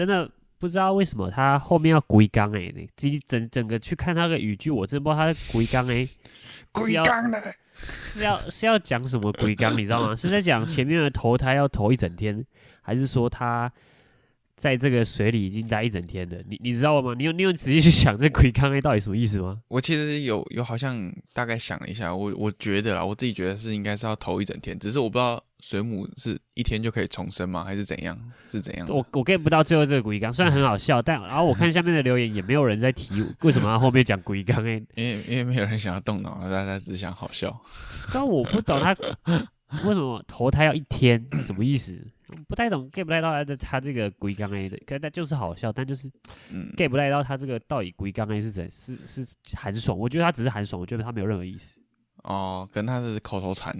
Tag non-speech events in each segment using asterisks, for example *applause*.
真的不知道为什么他后面要鬼缸哎，你自己整整个去看他的语句，我真不知道他的归缸哎，龟缸的，是要是要讲什么鬼缸，你知道吗？*laughs* 是在讲前面的投胎要投一整天，还是说他在这个水里已经待一整天了？你你知道吗？你有你有仔细去想这鬼缸 A 到底什么意思吗？我其实有有好像大概想了一下，我我觉得啦，我自己觉得是应该是要投一整天，只是我不知道水母是一天就可以重生吗，还是怎样？是怎样？我我 get 不到最后这个龟缸，虽然很好笑，但然后我看下面的留言也没有人在提为什么要后面讲龟缸哎因为因为没有人想要动脑，大家只想好笑。但我不懂他 *laughs* 为什么投胎要一天，什么意思？不太懂，get 不太到他的他这个龟缸 A 的，可是他就是好笑，但就是嗯，get 不太到他这个到底龟缸 A 是怎是是寒爽，我觉得他只是寒爽，我觉得他没有任何意思，哦，跟他是口头禅，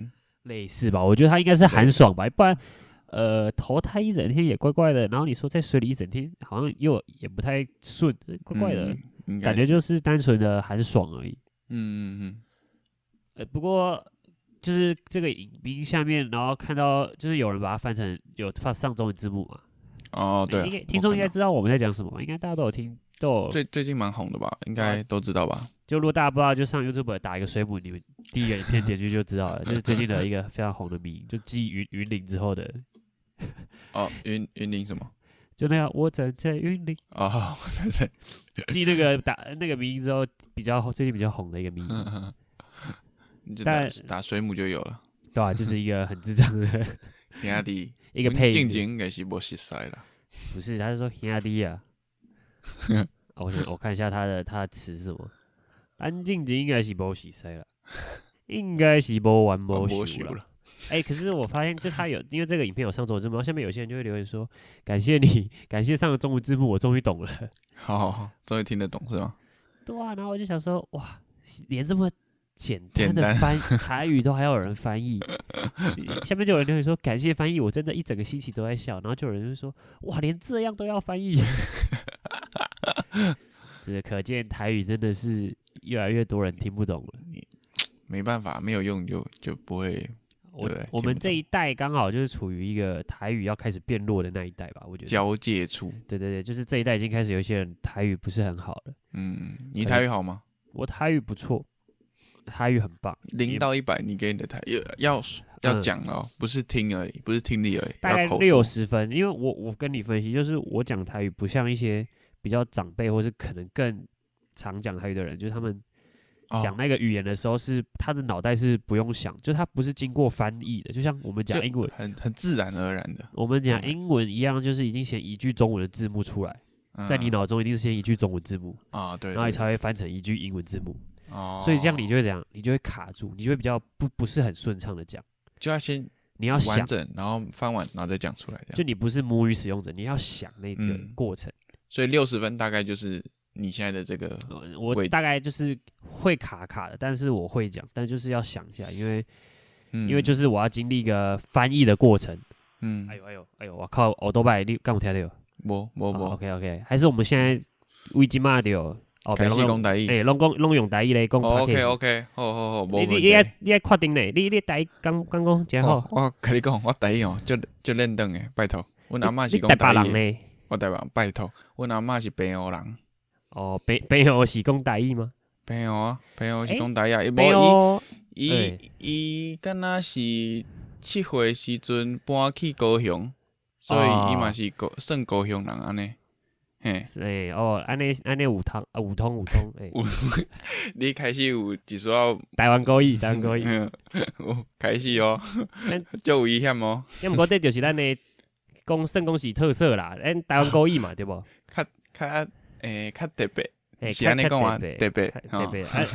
类似吧？我觉得他应该是寒爽吧，不然呃投胎一整天也怪怪的，然后你说在水里一整天好像又也不太顺，怪怪的，嗯，感觉就是单纯的寒爽而已。嗯嗯嗯呃，不过就是这个影评下面，然后看到就是有人把它翻成有发上中文字幕嘛，嗯，哦，对啊，应该听众应该知道我们在讲什么吧，应该大家都有听，都有。最最近蛮红的吧，应啊该都知道吧？就如果大家不知道，就上 YouTube 打一个水母，你们第一个影片点进去就知道了，*laughs* 就是最近的一个非常红的迷，就继云云林之后的，哦，云云林什么？就那样我站在云林，哦，*laughs* 对对，继那个打那个名之后比较最近比较红的一个迷，你就打但打水母就有了。对吧、就是一个很智障的 *laughs* 兄弟，一个配静音，静应该是无熟悉啦。不是，他是说兄弟啊。啊我想我看一下他的他的词是什么，安静静应该是无洗塞了，*laughs* 应该是无完无无休休了。哎、可是我发现，就他有，因为这个影片有上中文字幕，然后下面有些人就会留言说：“感谢你，*laughs* 感谢上了中文字幕，我终于懂了。好好好，终于听得懂是吗？”对啊，然后我就想说，哇，连这么简单简单的翻台语都还有人翻译，下面就有人留言说：“感谢翻译，我真的一整个星期都在笑。”然后就有人就说：“哇，连这样都要翻译。*laughs* ”这可见台语真的是越来越多人听不懂了。没办法，没有用就就不会。我对我们这一代刚好就是处于一个台语要开始变弱的那一代吧，我觉得。交界处。对对对，就是这一代已经开始有一些人台语不是很好了。嗯，你台语好吗？我台语不错，台语很棒，零到一百，你给你的台语要要嗯讲哦，不是听而已，不是听力而已，大概六。十分。因为我我跟你分析，就是我讲台语不像一些比较长辈或是可能更常讲台语的人，就是他们哦。讲那个语言的时候是他的脑袋是不用想，就他不是经过翻译的，就像我们讲英文，很很自然而然的，我们讲嗯英文一样，就是已经写一句中文的字幕出来，在你嗯脑中一定是先一句中文字幕，啊，对，然后你才会翻成一句英文字幕，哦，所以这样你就会怎样？你就会卡住，你就会比较不不是很顺畅的讲，就要先你要想完，整，然后翻完，然后再讲出来，就你不是母语使用者，你要想那个嗯。过程。所以六十分大概就是你现在的这个，呃我大概就是会卡卡的，但是我会讲，但就是要想一下，因为、嗯，因为就是我要经历一个翻译的过程。嗯哎，呦哎呦哎呦，我靠，我都拜你干我听到。无无无，OK OK，还是我们现在危机嘛的哦，开始讲台语。哎，拢讲拢用台语来讲哦 OK。OK，好好好，无问你你你。你爱确定呢？你你台语讲讲讲好。我跟你讲，我台语哦，就就认得的，拜托。阮阿嬷是讲台语？我台湾拜托。阮阿嬷是北欧人，哦，北北欧是讲台语吗？北欧啊，北欧是讲台语啊。伊无伊欸伊伊敢若是七岁时阵搬去高雄，所以伊嘛哦是高算高雄人安尼。嘿，是哎哦，安尼安尼有通啊五通有通哎，有 *laughs* 你开始有一丝仔台湾国语台湾国语。*laughs* 开始哦咱，*laughs* 就危险哦。因毋过这就是咱的讲算讲是特色啦，咱台湾国语嘛，对无？较较诶较特别，诶是安尼讲啊，特别较特。别，啊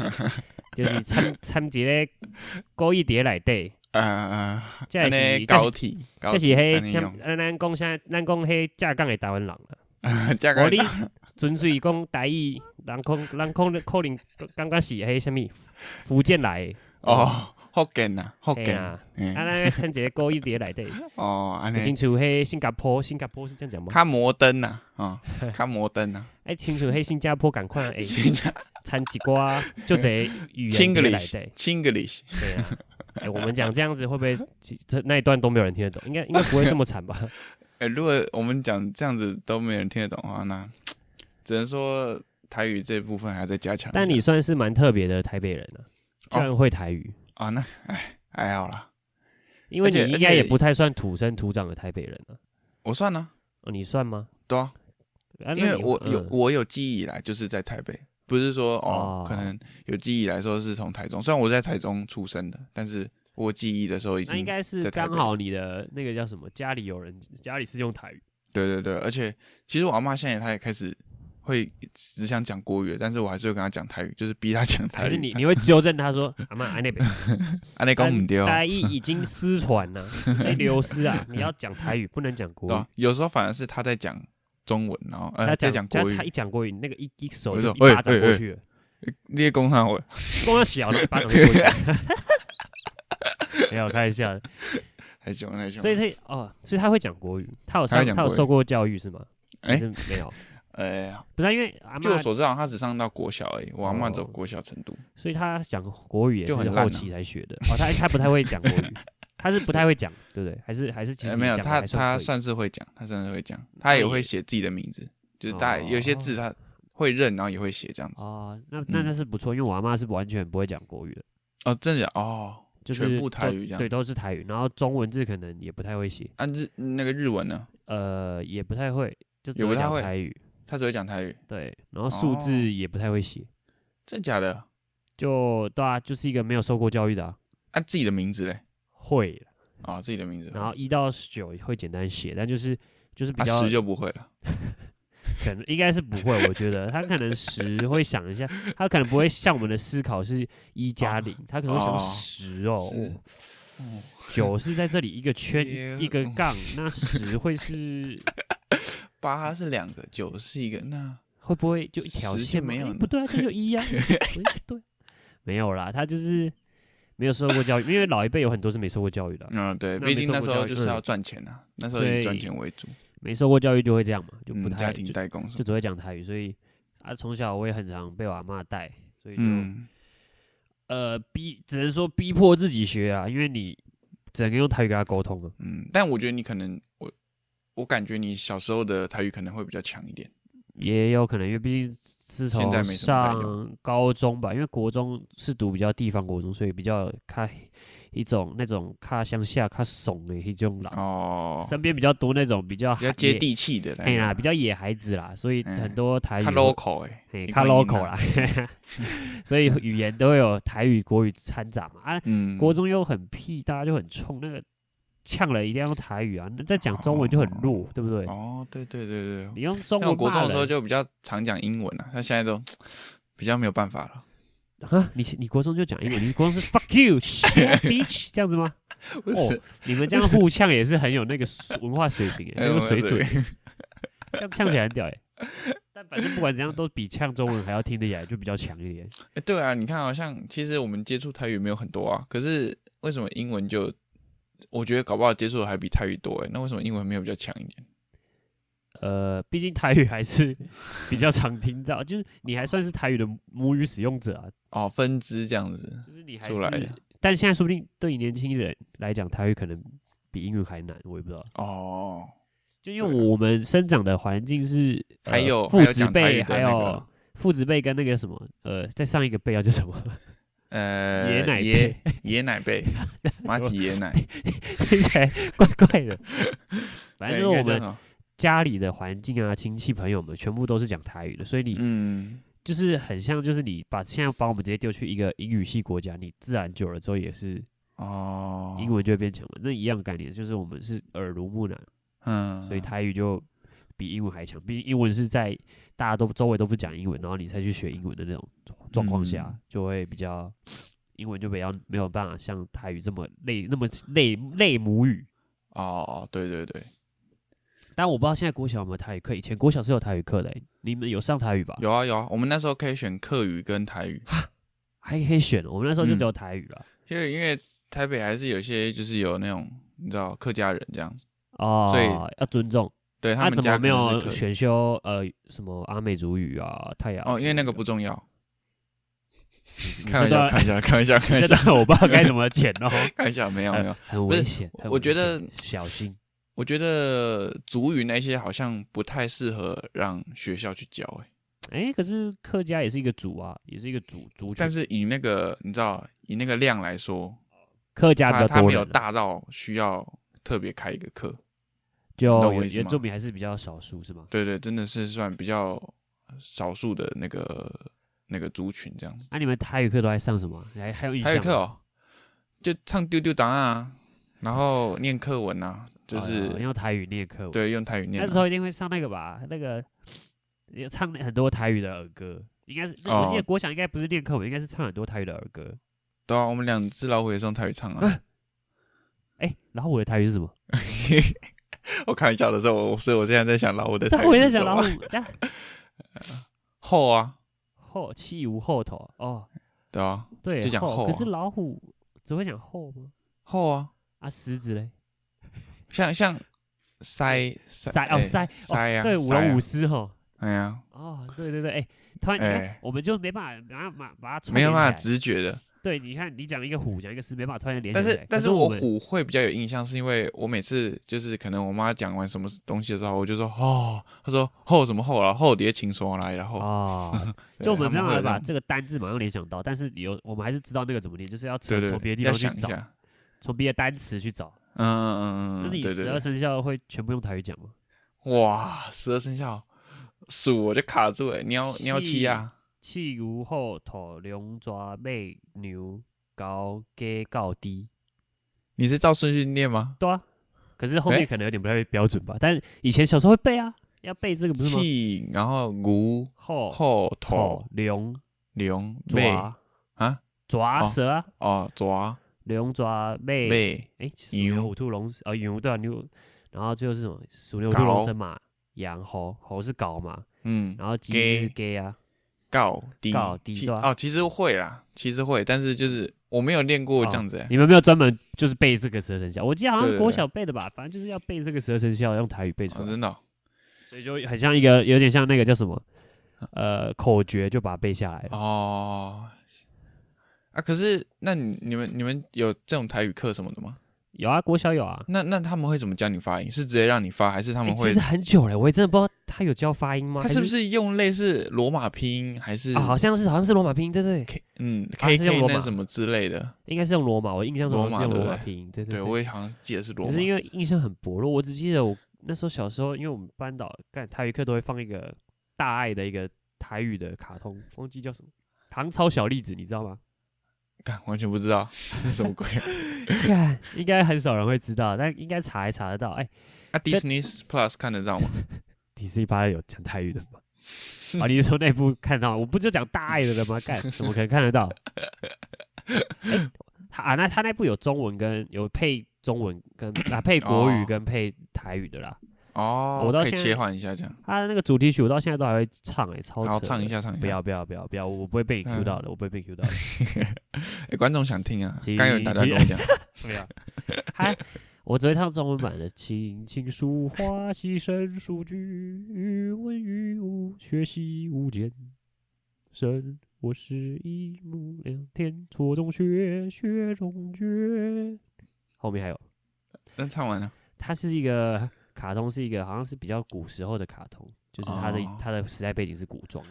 就是参参一个高一碟内底，*laughs* 啊啊，这安是这是尼高体，高这是体迄安尼用像咱咱讲啥，咱讲迄浙江的台湾人我 *laughs* 你纯粹讲台语，人可人可能可能感觉是迄啥物福建来的，哦，福建啊，福建，嘿啊，嘿啊，咱掺一个国语碟来底，*laughs* 哦，安有亲尼像迄新加坡，新加坡是这样讲吗？较摩登呐，哦，*laughs* 较摩登呐，哎，清楚迄新加坡赶快诶，新加掺一寡就这语言碟内底。Chinglish，Chinglish，对啊，哎、我们讲这样子会不会这那一段都没有人听得懂？应该应该不会这么惨吧？*laughs* 哎、如果我们讲这样子都没人听得懂的话，那 *tsk* 只能说台语这部分还在加强。但你算是蛮特别的台北人啊，居然会台语，啊，那哎还好啦，因为而且你应该也不太算土生土长的台北人啊。我算呢、哦，你算吗？对啊，因为我有、嗯我有记忆以来就是在台北，不是说哦哦可能有记忆以来说是从台中，虽然我在台中出生的，但是我记忆的时候已经那应该是刚好你的那个叫什么，家里有人，家里是用台语。对对对，而且其实我阿妈现在她也开始会只想讲国语，但是我还是会跟他讲台语，就是逼他讲台语。还是你你会纠正他说阿妈，哎那边 *laughs* 阿那讲唔对哦，台语已经失传了，会 *laughs* 流失啊！你要讲台语，不能讲国语啊。，有时候反而是他在讲中文，然后呃他在讲国语他他一，讲国语，那个一一手就就一巴掌过去了，你也讲上我，光小了一巴掌过去了。*laughs* 没有开玩笑的，太凶了太凶。所以他哦，所以他会讲国语，他有上他有受过教育是吗？还哎是没有？哎，不是啊因为阿妈，据我所知，好像她只上到国小而已，我阿妈哦。走国小程度。所以他讲国语也就是很烂啊。后期才学的。哦，他他不太会讲国语，*laughs* 他是不太会讲，对不对？还是还是其实呃没有，讲得她她还算算是会讲，他算是会讲，他也也会写自己的名字，就是大概有些字他会认，然后也会写这样子。哦，那那嗯。那是不错，因为我阿妈是完全不会讲国语的，哦，真的假哦，就是全部台都语这样。对，都是台语，然后中文字可能也不太会写，啊日那个日文呢，呃，也不太会，就只会也不太会。讲台语，她只会讲台语，对，然后数字哦。也不太会写，真假的？就对啊，就是一个没有受过教育的、啊，按自己的名字嘞？会了，啊，自己的名字，然后一到九会简单写，但就是就是比啊较十就不会了。*laughs* 可能应该是不会，我觉得。他可能十会想一下，*laughs* 他可能不会像我们的思考是一加零，他可能会想哦十哦，是。哦九是在这里一个圈天一个杠，那十会是八是两个，九是一个，那会不会就一条线？没有不对啊，这就一呀、*laughs* 诶不对，没有啦，他就是没有受过教育，因为老一辈有很多是没受过教育的啊，嗯对，毕竟那时候就是要赚钱啊，那时候以赚钱为主，没受过教育就会这样嘛，就不嗯，太家庭就代工就只会讲台语，所以啊，从小我也很常被我阿妈带，所以就。嗯，呃，逼只能说逼迫自己学啊，因为你只能用台语跟他沟通了。嗯，但我觉得你可能我我感觉你小时候的台语可能会比较强一点。也有可能，因为毕竟自从上高中吧，因为国中是读比较地方国中，所以比较看一种那种看乡下看怂的一种人，哦，身边比较多那种比较比较接，地气的，哎呀，比较野孩子啦，所以嗯很多台语看 local 哎，嘿看 local 啊啦，*laughs* 所以语言都会有台语、国语掺杂嘛啊，嗯，国中又很屁，大家就很冲，那个呛了一定要用台语啊，那在讲中文就很弱，对不对？哦，对对对对，你用中那我文骂国中的时候就比较常讲英文啊，他现在都 *tsk* 比较没有办法了。啊，你你国中就讲英文，你国中是 *laughs* fuck you shit *laughs* bitch 这样子吗？不哦，你们这样互呛也是很有那个水 *laughs* 文化水平，欸，那个水准，这样呛起来很屌哎。但反正不管怎样，都比呛中文还要听得起来，就比较强一点。哎，对啊，你看，好像其实我们接触台语没有很多啊，可是为什么英文就？我觉得搞不好接触的还比泰语多哎，那为什么英文没有比较强一点？呃，毕竟台语还是 *laughs* 比较常听到，就是你还算是台语的母语使用者啊，哦，分支这样子，就是你还是出来的，但现在说不定对于年轻人来讲，台语可能比英语还难，我也不知道。哦，就因为我们生长的环境是，呃还有父子辈，还有父子辈跟那个什么，呃，再上一个辈要叫什么？呃，爷奶爷爷奶辈，*laughs* 妈吉爷奶，*laughs* 听起来怪怪的。*laughs* 反正就是我们家里的环境啊、亲戚朋友们全部都是讲台语的，所以你嗯，就是很像，就是你把现在把我们直接丢去一个英语系国家，你自然久了之后也是哦，英文就会变强了。那一样概念，就是我们是耳濡目染，嗯，所以台语就比英文还强。毕竟英文是在大家都周围都不讲英文，然后你才去学英文的那种状况下，嗯就会比较英文就比较没有办法像台语这么类那么类类母语。哦，对对对，但我不知道现在国小有没有台语课，以前国小是有台语课的欸、你们有上台语吧？有啊有啊，我们那时候可以选客语跟台语，还可以选哦，我们那时候就嗯只有台语了。因为因为台北还是有些就是有那种你知道客家人这样子，哦，所以要尊重。对他们家怎么没有选修呃什么阿美族语啊、泰雅哦，因为那个不重要，*laughs* 你开玩笑，开玩笑，开玩笑，*laughs* 开玩这笑，段我不知道 *laughs* 该怎么剪哦，开玩笑，没有没有很，危险，我觉得小心。我觉得族语那些好像不太适合让学校去教、欸，哎，可是客家也是一个族啊，也是一个族族群，但是以那个你知道，以那个量来说，客家的它它没有大到需要特别开一个课。就原原住民还是比较少数是吗？对对，真的是算比较少数的那个那个族群这样子。那、你们台语课都在上什么？还还有印象吗？还有课哦，就唱丢丢档案啊，然后念课文啊，就是、哦用台语念课文。，对用台语念、啊。那时候一定会上那个吧，那个有唱很多台语的儿歌，应该是、那我记得哦国小应该不是念课文，应该是唱很多台语的儿歌。对啊，我们两只老虎也是用台语唱啊。*laughs* 哎、然后我的台语是什么？*laughs* *laughs* 我开玩笑的时候，我所以我现在在想老虎的 *laughs* 我也在想老虎，但 *laughs* 后啊，后气无后头。哦，对啊，对，就讲后。啊。可是老虎只会讲后吗？后啊，啊，狮子嘞，像像塞塞塞哦哎塞塞呀、对，舞龙舞狮吼。哎呀，哦，对对对，哎、突然你看哎。我们就没办法，把把把它没有办法直觉的。对，你看你讲一个虎，讲一个狮，没办法突然联想起来。但是但是我虎会比较有印象，是因为我每次就是可能我妈讲完什么东西的时候，我就说哦，她说后什么后啊，后叠情说来，然后、*laughs* 哦，对就我们没办法把这个单字马上联想到，但是有我们还是知道那个怎么念，就是要从从别的地要方去找，想一下，从别的单词去找。嗯嗯嗯嗯，那你对对对，十二生肖会全部用台语讲吗？哇，十二生肖鼠我就卡住了，你要你要七啊，气如后头，龙爪马牛高鸡高低，你是照顺序念吗？对啊。可是后面可能有点不太标准吧，但是以前小时候会背啊，要背这个不是吗？气，然后牛后后头头龙龙背爪啊？哦爪蛇啊，哦爪龙爪马背哎，鼠牛牛虎兔龙啊牛。对啊牛，然后最后是什么？鼠牛虎兔龙狗生马，羊猴猴是狗嘛，嗯然后鸡是鸡鸡啊，高低对啊其哦，其实会啦，其实会，但是就是我没有练过哦这样子欸，你们没有专门就是背这个十二生肖？我记得好像是国小背的吧，反正就是要背这个十二生肖，用台语背出来，哦真的哦所以就很像一个有点像那个叫什么呃口诀，就把它背下来了。哦。啊，可是那你你们你们有这种台语课什么的吗？有啊，国小有啊。那那他们会怎么教你发音？是直接让你发，还是他们会欸其实？很久了，我也真的不知道他有教发音吗？他是不是用类似罗马拼音，还是啊？好像是好像是罗马拼音，对对，对 K 嗯啊 K 是用 K 罗马那什么之类的？应该是用罗马，我印象中是用罗马拼音，对对对，我也好像记得是罗马可是。因为印象很薄弱，我只记得我那时候小时候，因为我们班导干台语课都会放一个大爱的一个台语的卡通，忘记叫什么，唐朝小栗子，你知道吗？干完全不知道是什么鬼 *laughs* 干，*laughs* 应该很少人会知道，但应该查也查得到。哎、啊！Disney Plus 看得到吗？d c 八有讲台语的吗？啊，*laughs* 你是说那部看到？我不就讲大爱的了吗？干，怎么可能看得到？哎他啊，那他那部有中文跟有配中文跟啊配国语哦跟配台语的啦。哦，可以我到现在切换一下这样，他的那个主题曲我到现在都还会唱哎、超扯好的。唱一下唱一下。不要不要不要不要，我不会被你 Q 到的，我不会被 Q 到的。哎，观众想听啊，请刚有人打电话跟我讲，不要，*laughs* 还我只会唱中文版的。琴棋书画戏声书句，语文语武学习无间。生我是一目两天，错中学，学中绝。后面还有，那唱完了，他是一个卡通，是一个好像是比较古时候的卡通，就是它的、哦它的时代背景是古装，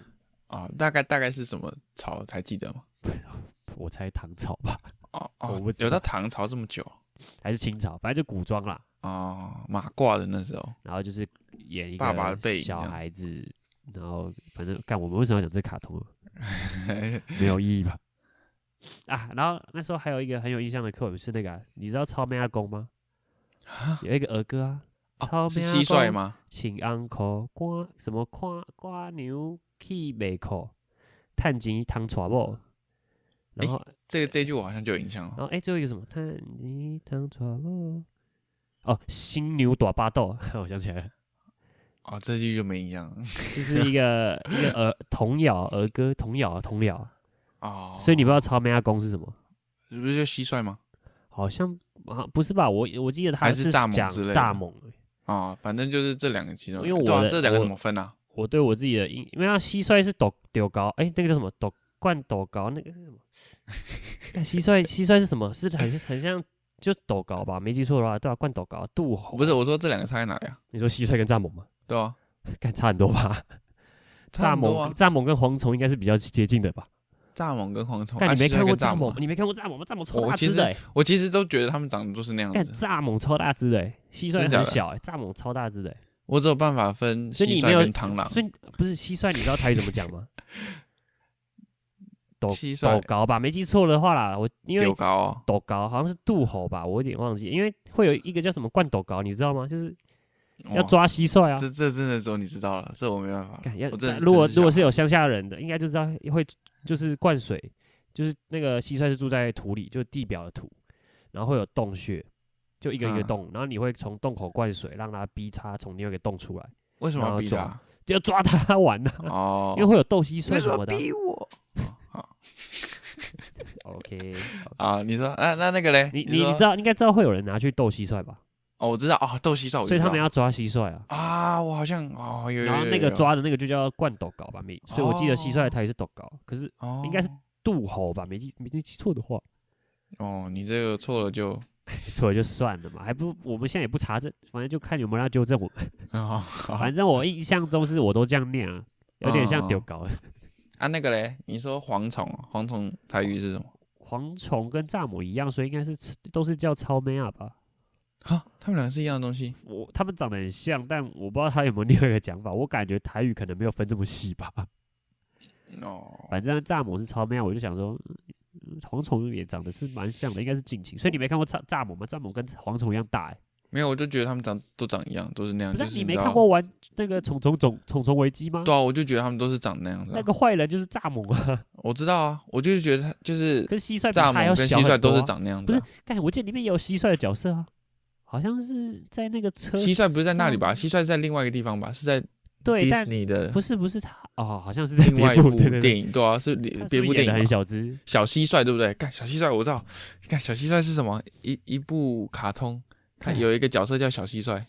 哦，大概大概是什么朝还记得吗？*laughs* 我猜唐朝吧，哦哦 *laughs* 我不，知有到唐朝这么久还是清朝，反正就古装啦。哦，马褂的那时候，然后就是演一爸爸的个小孩子，然后反正干我们为什么要讲这卡通啊？*laughs* 没有意义吧？啊，然后那时候还有一个很有印象的课文是那个啊、你知道超妹阿公吗？有一个儿歌啊，超是？蟋蟀吗？请 uncle 刮什么刮刮牛去美口，探钱汤传某。然后，这个这句我好像就有印象了。然后哎，最后一个什么？探钱汤传某。哦，新牛大巴豆，我想起来了。哦，这句就没印象了。就是一个一个儿童谣儿歌童谣啊童谣，哦，所以你不知道超妹阿公是什么？不是就蟋蟀吗？好像啊不是吧？我我记得他还是讲蚱蜢欸。哦，反正就是这两个其中，因为我这两个怎么分啊？我对我自己的印，因为它蟋蟀是斗丢高，哎，那个叫什么斗冠斗高，那个是什么？看 *laughs* 蟋蟀蟋蟀是什么？是很很像就斗高吧，没记错的话，对啊，灌斗高，杜猴不是，我说这两个差在哪里啊？你说蟋蟀跟蚱蜢吗？对啊，干差很多吧？蚱蜢。蚱蜢跟蝗虫应该是比较接近的吧？蚱蜢跟蝗虫，啊但你没看过蚱蜢？你没看过蚱蜢吗？蚱蜢超我其实大只的、欸，我其实都觉得他们长得都是那样干子，蚱蜢超大只的、欸，蟋蟀很小、欸，蚱蜢超大只的、欸，我只有办法分蟋蟀跟螳螂。所以不是蟋蟀，你知道台语怎么讲吗？*laughs* 斗斗蟋蟀高吧，没记错的话啦，我因为斗高哦，斗高好像是渡猴吧，我有点忘记，因为会有一个叫什么灌斗高，你知道吗？就是要抓蟋蟀啊。这这真的只有你知道了，这我没办法要。我真的如果如果是有乡下人的，应该就知道会就是灌水，就是那个蟋蟀是住在土里，就是地表的土，然后会有洞穴，就一个一个嗯洞，然后你会从洞口灌水，让它逼它从另外一个洞出来，为什么要逼它？*laughs* 就要抓它玩呢、哦，因为会有斗蟋为什么蟀什么的啊。逼我？好 *laughs* OK，啊，你说啊，那那个嘞？你你你知道应该知道会有人拿去斗蟋蟀吧？哦，我知道啊，斗蟋蟀所以他们要抓蟋蟀啊。啊，我好像哦有有有然后那个抓的那个就叫灌斗高吧，没，所以我记得蟋蟀的哦台语是斗高，可是哦应该是渡猴吧，没记没记错的话，哦，你这个错了就 *laughs* 错了就算了嘛，还不我们现在也不查证，反正就看有没有纠正我们。哦反正我印象中是我都这样念啊，有点像哦丢高。啊那个嘞，你说蝗虫，蝗虫台语是什么？蝗虫跟蚱蜢一样，所以应该是都是叫超妹啊吧？哈，他们俩是一样的东西我他们长得很像，但我不知道他有没有另外一个讲法。我感觉台语可能没有分这么细吧。哦。反正蚱蜢是超妹啊，我就想说，嗯蝗虫也长得是蛮像的，应该是近亲。所以你没看过蚱蚱蜢吗？蚱蜢跟蝗虫一样大、欸，没有，我就觉得他们长都长一样，都是那样。不是啊你没看过玩那个虫虫种虫虫危机吗？对啊，我就觉得他们都是长那样子啊。那个坏人就是蚱蜢啊，我知道啊，我就是觉得他就是跟蟋蟀比蚱蜢跟蟋蟀。都是长那样子不是看我记得里面也有蟋蟀的角色啊，好像是在那个车。蟋蟀不是在那里吧？？蟋蟀是在另外一个地方吧？是在对，迪但士尼的不是不是他哦，好像是在另外一部别部对对对，电影，对啊，是他别部电影很。小只，小蟋蟀对不对？看小蟋蟀我知道，看小蟋蟀是什么？一一部卡通，它有一个角色叫小蟋蟀。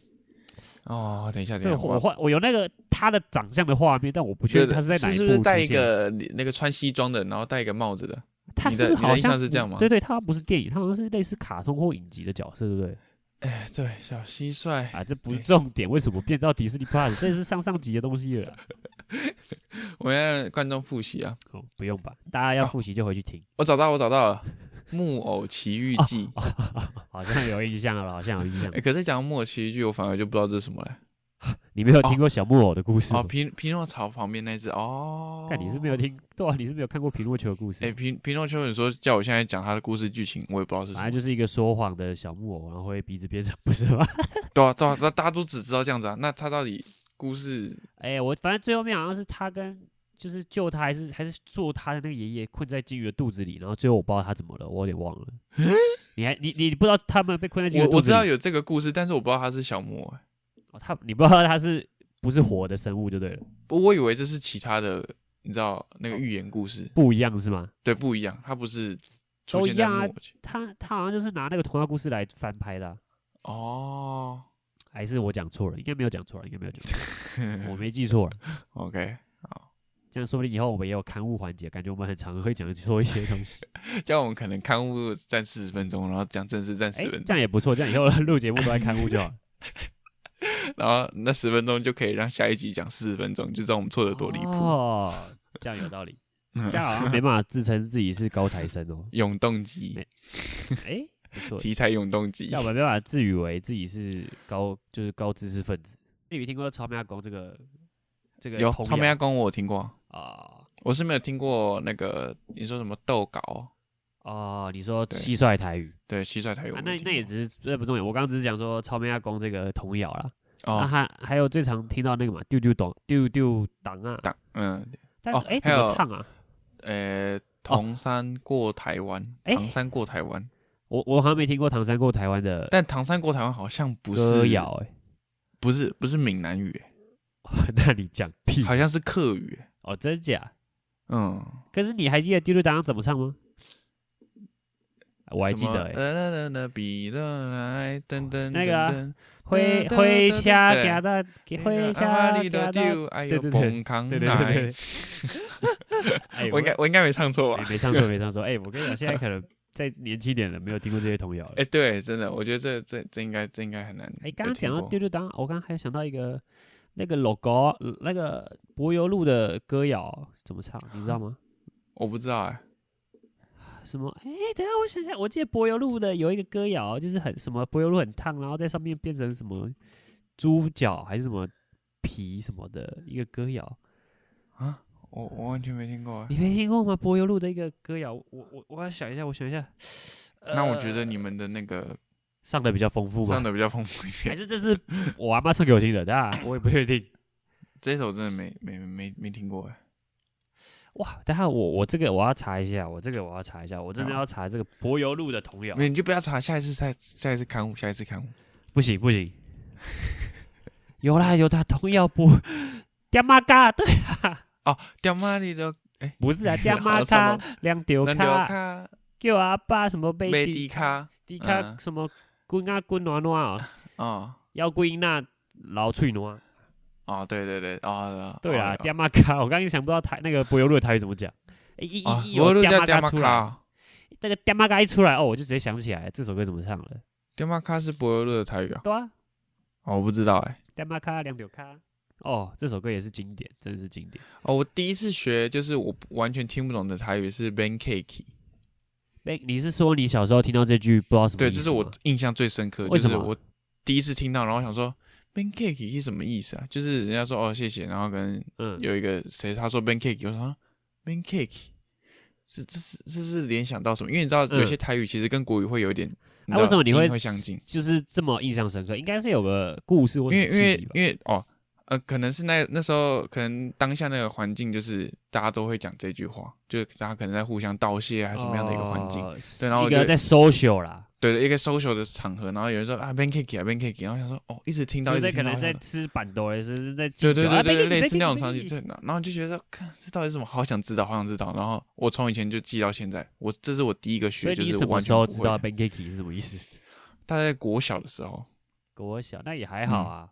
哦，等一下，等一下，我画我有那个他的长相的画面，但我不确定他是在哪一是部不是戴一个那个穿西装的，然后戴一个帽子的？他是是好像象是这样吗对对，他不是电影，他好像是类似卡通或影集的角色，对不对？哎，对，小蟋蟀。啊，这不是重点，为什么变到迪士尼 Plus？*laughs* 这是上上集的东西了啦。*laughs* 我要让观众复习啊！哦，不用吧，大家要哦复习就回去听，我找到，我找到了，《木偶奇遇记》*laughs* 好像有印象了，好像有印象哎，。可是讲到木偶奇遇记，我反而就不知道这是什么了。*laughs* 你没有听过小木偶的故事哦，吗？皮皮诺曹旁边那只哦，看你是没有听，对啊，你是没有看过皮诺丘的故事哎，。皮皮诺丘，你说叫我现在讲他的故事剧情，我也不知道是什么。反正就是一个说谎的小木偶，然后会鼻子变长，不是吗？*laughs* 对啊，对啊，大大家都只知道这样子啊。那他到底故事哎、我反正最后面好像是他跟就是救他，还是还是做他的那个爷爷困在金鱼的肚子里，然后最后我不知道他怎么了，我有点忘了。你还你你不知道他们被困在金鱼的肚子里？我我知道有这个故事，但是我不知道他是小木偶。哎哦他你不知道他是不是活的生物就对了，不我以为这是其他的，你知道那个寓言故事，不一样是吗？对，不一样，他不是出现在都一样啊他他好像就是拿那个童话故事来翻拍的啊、哦。还是我讲错了？应该没有讲错了，应该没有讲错，*laughs* 我没记错了。OK，好这样说不定以后我们也有刊物环节，感觉我们很常会讲错一些东西。*laughs* 这样我们可能刊物占四十分钟，然后讲正式占哎、十分钟这，样也不错，这样以后 *laughs* 录节目都在刊物就好了。然后那十分钟就可以让下一集讲四十分钟，就知道我们错的多离谱。哦，这样有道理。这样好像没办法自称自己是高材生哦。永动机没，*laughs* 哎、不错，题材永动机这样我们没办法自以为自己是高，就是高知识分子。你有听过超妹阿公这个这个有超妹阿公我有听过，啊？我是没有听过那个你说什么斗稿，哦，你说蟋蟀台语对蟋蟀台语那那也只是这不重要。我刚刚只是讲说超妹阿公这个童谣啦。啊，哦，还还有最常听到那个嘛，丢丢懂丢丢档啊。当嗯。哦但哎、怎么还有唱啊？呃，唐山过台湾，哎唐山过台湾，我我好像没听过唐山过台湾的但唐山过台湾好像不歌是谣哎、不是不是闽南语，*laughs* 那你讲屁。好像是客语，哦，真假？嗯，可是你还记得丢丢档怎么唱吗？我还记得哎、呃啦啦啦比了来噔噔那个啊。噔噔回噔对家给他给噔回阿家里的给他，丢，哎呦对对对蹦康对对对对来，*laughs* 哎我应该我应该没唱错吧哎？没唱错没唱错，哎，我跟你讲，现在可能再年轻点的没有听过这些童谣了。哎、对，真的，我觉得这这这应该这应该很难。哎，刚刚讲到丢丢丢当，我刚刚还想到一个那个 logo 呃那个柏油路的歌谣怎么唱，你知道吗？我不知道哎、什么？哎，等下我想想，我记得柏油路的有一个歌谣，就是很什么柏油路很烫，然后在上面变成什么猪脚还是什么皮什么的一个歌谣，啊，我我完全没听过、欸。你没听过吗？柏油路的一个歌谣，我我我要想一下，我想一下。那我觉得呃你们的那个上的比较丰富吧，上，的比较丰富一点还。是这是我阿妈唱给我听的？当然我也不确定。这首真的没没没没听过哎、哇，等下我我这个我要查一下，我这个我要查一下，我真的要查这个柏油路的童谣。没你就不要查，下一次再下一次刊物，下一次刊物。不行不行，*laughs* 有啦有他童谣不，爹妈嘎对啦，哦，掉妈你的哎，不是啊，爹妈 *laughs* 好卡唱两丢卡，叫阿爸什么贝贝迪迪卡迪卡嗯。什么滚啊滚暖暖哦，哦。要滚那老脆暖。哦，对对对啊，对啦，哦爹妈卡，我刚刚想不到台那个柏油路的台语怎么讲。诶一啊一，一有爹妈卡出来，那个爹妈卡一出来哦，我就直接想起来这首歌怎么唱了。掉妈卡是柏油路的台语啊？对啊，哦，我不知道哎。爹妈卡两丢卡。哦，这首歌也是经典，真的是经典。哦，我第一次学就是我完全听不懂的台语是 ban cake。哎，你是说你小时候听到这句不知道什么对，这是我印象最深刻的，为什么就是我第一次听到，然后想说 pancake 是什么意思啊？就是人家说哦谢谢，然后跟嗯，有一个谁他说 ban cake，我说啊 pancake 是这是这是联想到什么？因为你知道有些台语其实跟国语会有一点，那、啊为什么你会会相近？就是这么印象深刻？应该是有个故事或因为因为？因为哦呃，可能是那那时候可能当下那个环境就是大家都会讲这句话，就是大家可能在互相道谢还是什么样的一个环境。哦对然后我就一个在 social 啦，对的，一个 social 的场合，然后有人说啊 pancake 啊 pancake，然后想说哦，一直听到，一直听到，在吃板豆，还是在对对对对，啊类似那种场景然后就觉得，看这到底是什么，好想知道，好想知道。然后我从以前就记到现在，我这是我第一个学，就是完什么时候全知道 pancake 是什么意思？大概在国小的时候，国小那也还好嗯。啊，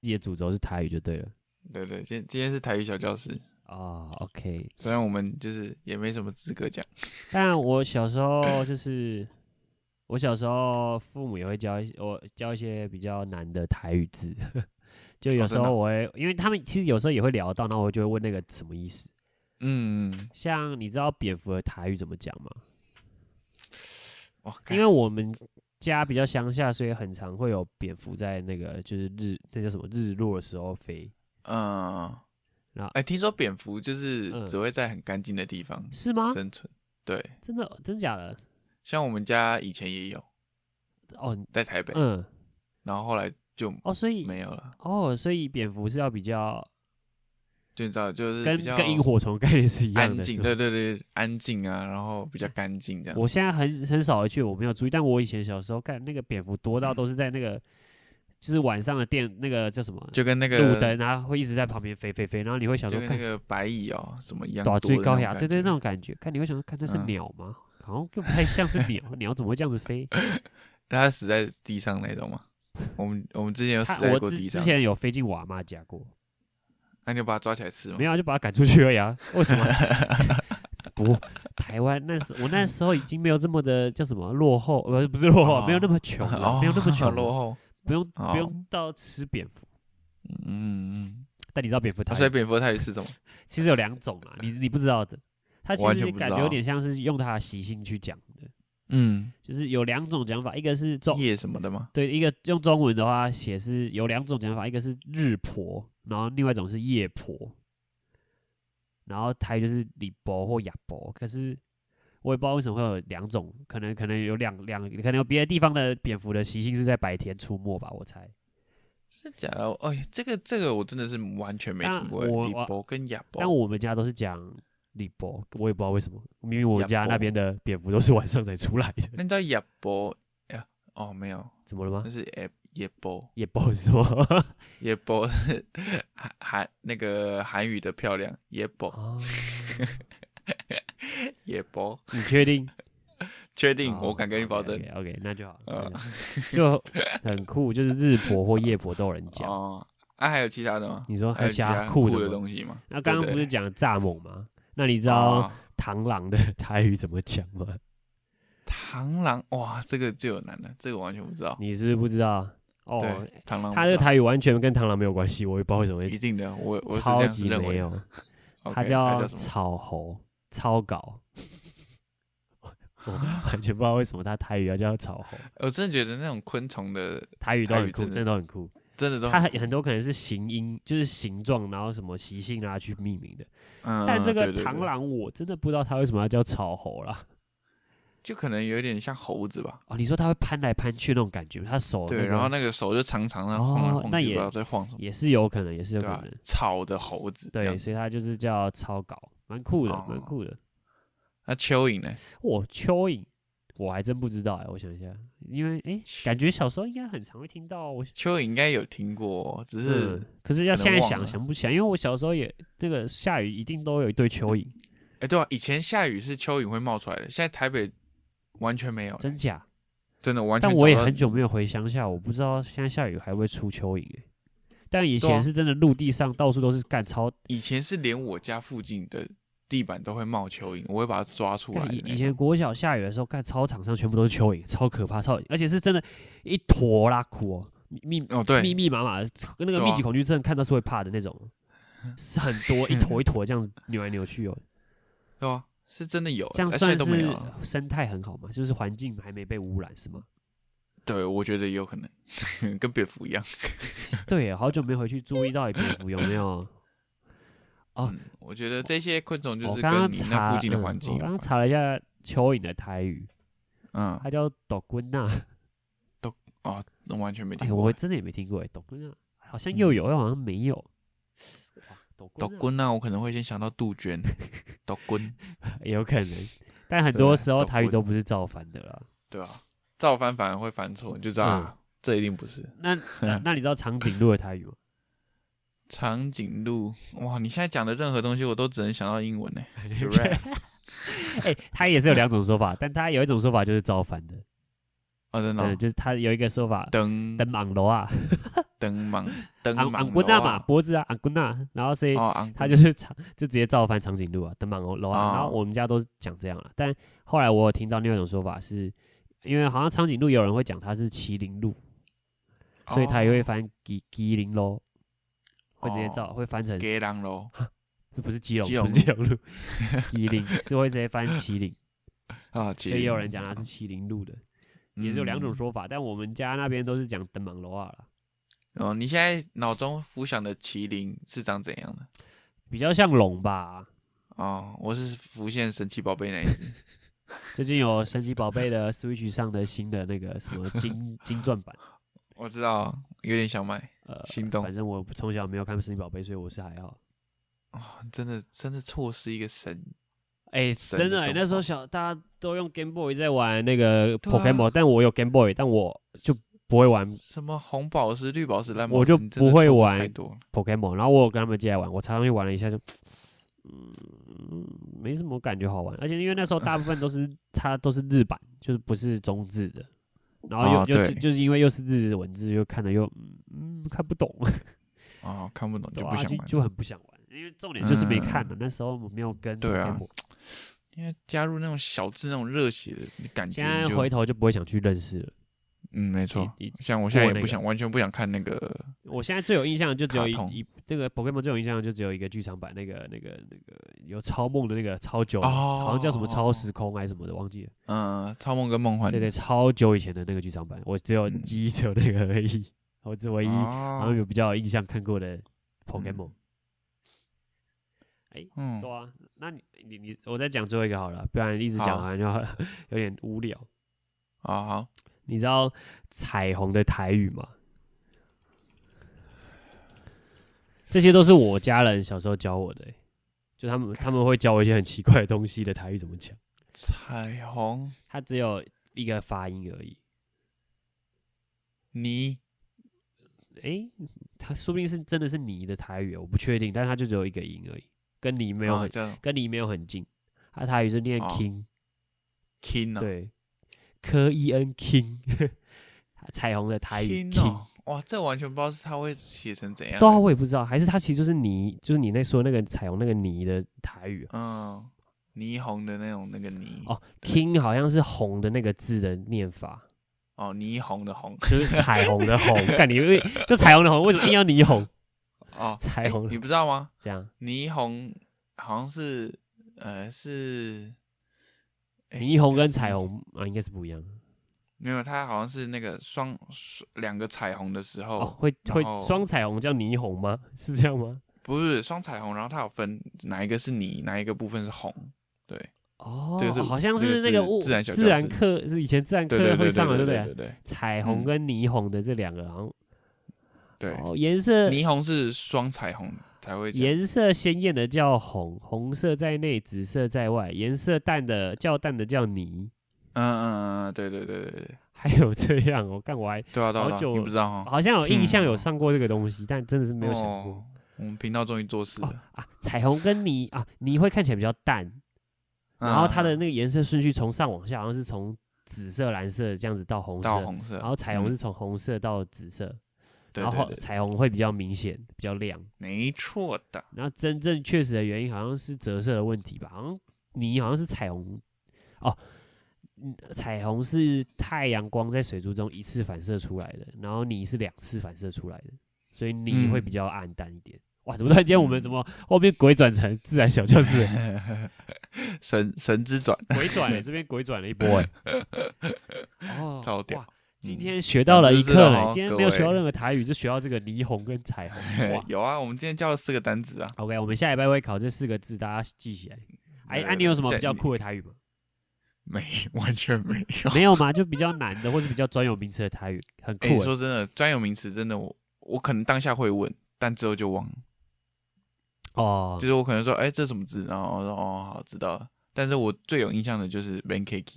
自己的主轴是台语就对了。对对，今今天是台语小教室，哦，OK。虽然我们就是也没什么资格讲，*laughs* 但我小时候就是，我小时候父母也会教一我教一些比较难的台语字，*laughs* 就有时候我会，因为他们其实有时候也会聊到，然后我就会问那个什么意思。嗯，像你知道蝙蝠的台语怎么讲吗？哇，因为我们家比较乡下，所以很常会有蝙蝠在那个就是日那叫什么日落的时候飞，嗯，然后哎，听说蝙蝠就是嗯只会在很干净的地方是吗？生存，对，真的真假的？像我们家以前也有哦，在台北，嗯，然后后来就哦，所以没有了，哦，所以蝙蝠是要比较就你知道就是跟跟萤火虫概念是一样的，安静，对对对，安静啊，然后比较干净这样。我现在很很少回去，我没有注意，但我以前小时候看那个蝙蝠多到都是在那个，就是晚上的电那个叫什么就跟那个路灯啊，会一直在旁边飞飞飞，然后你会想说看那个白蚁哦什么一样最高雅，对对，那种感觉，看你会想说看那是嗯鸟吗？好像又不太像是鸟，*laughs* 鸟怎么会这样子飞？它死在地上那种吗。我们我们之前有死过地上，之前有飞进我阿妈家过，那你有把它抓起来吃吗没？有啊就把它赶出去了呀啊。*laughs* 为什么？*laughs* 不，台湾那时我那时候已经没有这么的叫什么落后，呃，不是落后，没有那么穷了，哦没有那么穷了，落后。不用哦不用到吃蝙蝠。嗯嗯但你知道蝙蝠嗯。台啊所以蝙蝠泰语是什么？其实有两种啊，你你不知道的，它其实感觉有点像是用他的习性去讲的，嗯，就是有两种讲法，一个是中夜什么的吗？对，一个用中文的话写是有两种讲法，一个是日婆，然后另外一种是夜婆，然后台语就是李婆或亚婆，可是我也不知道为什么会有两种，可能可能有两两，可能有别的地方的蝙蝠的习性是在白天出没吧，我猜。是假的？哎，这个这个我真的是完全没但听过欸。我李博跟亚博，但我们家都是讲李婆，我也不知道为什么，明明我们家那边的蝙蝠都是晚上才出来的，那你知道亚博呀？哦，没有，怎么了吗那？是夜夜博，也不好是吗？*laughs* 野博是韩韩那个韩语的漂亮，夜博哦，野博，你确定？*laughs* 确定？我敢跟你保证。OK OK，那就好，就很酷，就是日婆或夜婆都有人讲。哦，啊，还有其他的吗？你说还有其其他他酷的？东西吗？那刚刚不是讲蚱蜢吗？那你知道哦螳螂的台语怎么讲吗？螳螂，哇，这个就有难了，这个完全不知道。你是不是不知道？哦，螳螂不知道，他这个台语完全跟螳螂没有关系，我也不知道为什么会一定的，我我超。级没有 *laughs* 它它叫？草猴超搞。*laughs* 我完全不知道为什么它台语要叫草猴，*laughs* 我真的觉得那种昆虫的台语都很酷，真的真的都很酷。真的都它很多可能是形音，就是形状，然后什么习性啊去命名的。嗯，但这个对对对螳螂我真的不知道它为什么要叫草猴啦。就可能有点像猴子吧。哦，你说它会攀来攀去那种感觉，它手对，那个然后那个手就长长的晃来晃去，哦那也不知道在晃什么，也是有可能，也是有可能。？草的猴子，这对，样子。所以它就是叫草稿，蛮酷的，蛮哦酷的。那蚯蚓呢？哇，蚯蚓，我还真不知道哎，我想一下，因为哎，感觉小时候应该很常会听到。我蚯蚓应该有听过，只是嗯，可是要现在想想不起来，因为我小时候也那个下雨一定都有一堆蚯蚓，哎，对啊，以前下雨是蚯蚓会冒出来的，现在台北完全没有，真假？真的完全。但我也很久没有回乡下，我不知道现在下雨还会出蚯蚓哎。但以前是真的陆地上到处都是干超，以前是连我家附近的地板都会冒蚯蚓，我会把它抓出来以以前国小下雨的时候，看操场上全部都是蚯蚓，超可怕，超而且是真的，一坨拉苦哦，密密哦，对，密密麻麻那个密集恐惧症看到是会怕的那种，*laughs* 是很多 *laughs* 一坨一坨这样扭来扭去哦，*laughs* 对啊，是真的有，这样算是。生态很好嘛？就是环境还没被污染是吗？对，我觉得也有可能跟蝙蝠一样。对，好久没回去注意到底蝙蝠有没有。哦嗯，我觉得这些昆虫就是跟你那附近的嗯环境。我刚刚查了一下蚯蚓的台语，嗯，它叫斗滚娜，哦，那完全没哎，听过我。真的也没听过哎，斗滚娜好像又有，又好像没有。哇斗棍呐，我可能会先想到杜鹃。*laughs* 斗棍，也有可能，*laughs* 但很多时候台语都不是照翻的啦。对啊？照翻反而会翻错，你就知道这一定不是。那那 *laughs* 那你知道长颈鹿的台语吗？长颈鹿，哇！你现在讲的任何东西，我都只能想到英文呢。*laughs* *laughs* 哎、它也是有两种说法，但它有一种说法就是造反的，哦，真的就是它有一个说法，灯登莽楼啊，灯芒灯昂芒昂棍娜嘛，脖子啊，昂棍娜，然后所以哦，昂它就是长，就直接造反长颈鹿啊，登莽楼。啊，然后哦。我们家都是讲这样了，但后来我有听到另外一种说法是，因为好像长颈鹿有人会讲它是麒麟鹿，所以它也会翻麒麒麟喽，会直接照，会翻成给狼喽，不是基隆，不是基隆路，麒麟是会直接翻麒麟，*laughs* 啊，所以也有人讲它是麒麟路的，也是有两种嗯说法，但我们家那边都是讲登芒楼啊啦，哦，你现在脑中浮想的麒麟是长怎样的？比较像龙吧。哦，我是浮现神奇宝贝那一只。*laughs* 最近有神奇宝贝的 Switch 上的新的那个什么金金钻版，我知道，有点想买。呃，心动反正我从小没有看神奇宝贝，所以我是还好。哦，真的真的错失一个神。哎、神真的、那时候小大家都用 Game Boy 在玩那个 Pokemon，、但我有 Game Boy，但我就不会玩什么红宝石、绿宝石、蓝宝石，我就不会玩。Pokemon，然后我有跟他们借来玩，我常常去玩了一下就，嗯，没什么感觉好玩，而且因为那时候大部分都是 *laughs* 它都是日版，就是不是中字的，然后又、又就就是因为又是日文字，又看的又嗯看不懂，*laughs* 哦，看不懂就不想玩。就就很不想玩，因为重点就是没看嗯，那时候我没有跟对啊因为加入那种小智那种热血的感觉，现在回头就不会想去认识了。嗯，没错。像我现在也不想，完全不想看那个我现在最有印象就只有一那个 Pokemon 最有印象就只有一个剧场版，那个那个那个有超梦的那个超久的，好像叫什么超时空还是什么的，忘记了。嗯，超梦跟梦幻。对对，超久以前的那个剧场版，我只有嗯记忆只有那个而已，我只唯一好像哦，有比较有印象看过的 Pokemon。嗯对啊，那你你你，我再讲最后一个好了，不然一直讲好好像就 *laughs* 有点无聊。好好，你知道彩虹的台语吗？这些都是我家人小时候教我的欸、就他们他们会教我一些很奇怪的东西的台语怎么讲，彩虹它只有一个发音而已。你诶、它说不定是真的是你的台语，我不确定，但它就只有一个音而已，跟你没有很、啊跟你没有很近。它台语是念哦 king，、king 啊对，科伊恩 king，*laughs* 彩虹的台语 king king。哦，哇，这完全不知道是他会写成怎样。对啊，我也不知道，还是他其实就是泥，就是你那说那个彩虹那个泥的台语啊、嗯，霓虹的那种那个霓哦，king 好像是红的那个字的念法，哦，霓虹的虹就是彩虹的红。看你因为就彩虹的红，为什么硬要霓虹？哦，彩虹你不知道吗？这样，霓虹好像是呃是诶霓虹跟彩虹啊，应该是不一样。没有，它好像是那个双双两个彩虹的时候，哦，会会双彩虹叫霓虹吗？*laughs* 是这样吗？不是双彩虹，然后它有分哪一个是霓，哪一个部分是红，对哦，这个是好像是是那个物自然小自然课是以前自然课会上的，对对不对？对对彩虹嗯跟霓虹的这两个然后对，哦，颜色霓虹是双彩虹才会颜色鲜艳的叫红，红色在内，紫色在外；颜色淡的较淡的叫泥。嗯嗯嗯，对对对对对，还有这样哦，干我还对啊对啊好久你不知道哈？好像有印象有嗯上过这个东西，但真的是没有想过。哦。我们频道终于做事哦了，啊，彩虹跟泥啊，泥会看起来比较淡，然后它的嗯那个颜色顺序从上往下，好像是从紫色、蓝色这样子到红色，到红色，然后彩虹嗯。是从红色到紫色，对然后对对，彩虹会比较明显、比较亮。没错的，然后真正确实的原因好像是折射的问题吧，好像你好像是彩虹哦，嗯彩虹是太阳光在水珠中一次反射出来的，然后你是两次反射出来的，所以你会比嗯较暗淡一点。哇，怎么突然间我们怎么后面鬼转成自然小教室？*laughs* 神神之转，鬼转了，*laughs* 这边鬼转了一波哎。*laughs* 哦，超屌哇！今嗯天学到了一长知识了今天各没有学到任何台语，就学到这个霓虹跟彩虹。*laughs* 有啊，我们今天教了四个单字啊，OK，我们下礼拜会考这四个字，大家记起来。*laughs* 哎，啊，对对你有什么比较酷的台语吗？没完全没有。没有吗？*laughs* 就比较难的，或是比较专有名词的台语，很哎、酷欸。说真的，专有名词真的我我可能当下会问，但之后就忘了。哦就，是我可能说，哎、这什么字？然后我说，哦，好，知道了。但是我最有印象的就是 pancake，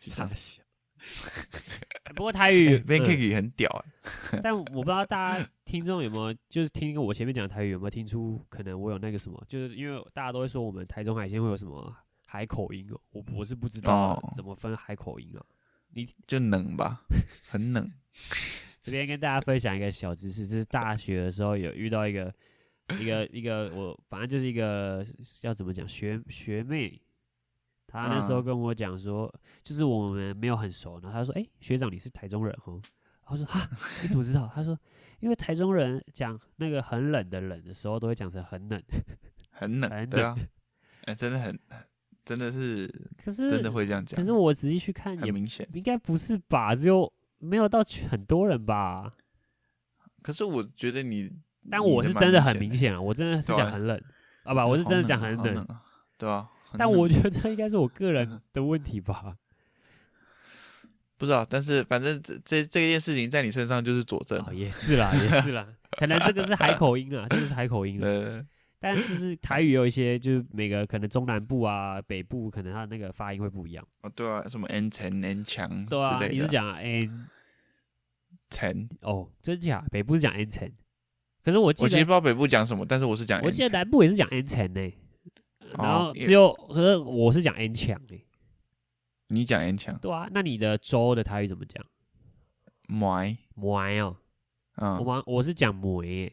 傻笑。*laughs* 不过台语哎 pancake 很屌哎、嗯 *laughs* 但我不知道大家听众有没有，就是听我前面讲的台语有没有听出，可能我有那个什么，就是因为大家都会说我们台中海鲜会有什么海口音哦，我我是不知道哦怎么分海口音啊。你就冷吧，很冷。*laughs* 这边跟大家分享一个小知识，就是大学的时候有遇到一个一个一个我反正就是一个要怎么讲学学妹，她那时候嗯跟我讲说，就是我们没有很熟，然后他说：“哎、学长你是台中人哦。”然后说：“哈，你怎么知道？”他说：“因为台中人讲那个很冷的冷的时候，都会讲成很冷。*laughs* 很冷，很对啊，*laughs* 哎、真的很，真的是，可是真的会这样讲，可是我仔细去看也很明显。应该不是吧？只有没有到很多人吧？可是我觉得你，但我是真的很明显啊，我真的是讲很冷啊，不，我是真的讲很冷对啊。很但我觉得这应该是我个人的问题吧。*laughs* 不知道，但是反正这这这件事情在你身上就是佐证哦，。也是啦，也是啦，*laughs* 可能这个是海口音啊，这个是海口音了。呃，*laughs* 但就是台语有一些，就是每个可能中南部啊、北部，可能它的那个发音会不一样。哦，对啊，什么 N 城 N 强对啊，你是讲 n 城？哦，真假？北部是讲 n 城，可是我记得我其实不知道北部讲什么，但是我是讲。我记得南部也是讲 n 城呢。然后只有，可是我是讲 n 强诶。你讲 N 强，对啊，那你的州的台语怎么讲？麦，梅哦，我嗯，们我是讲梅耶，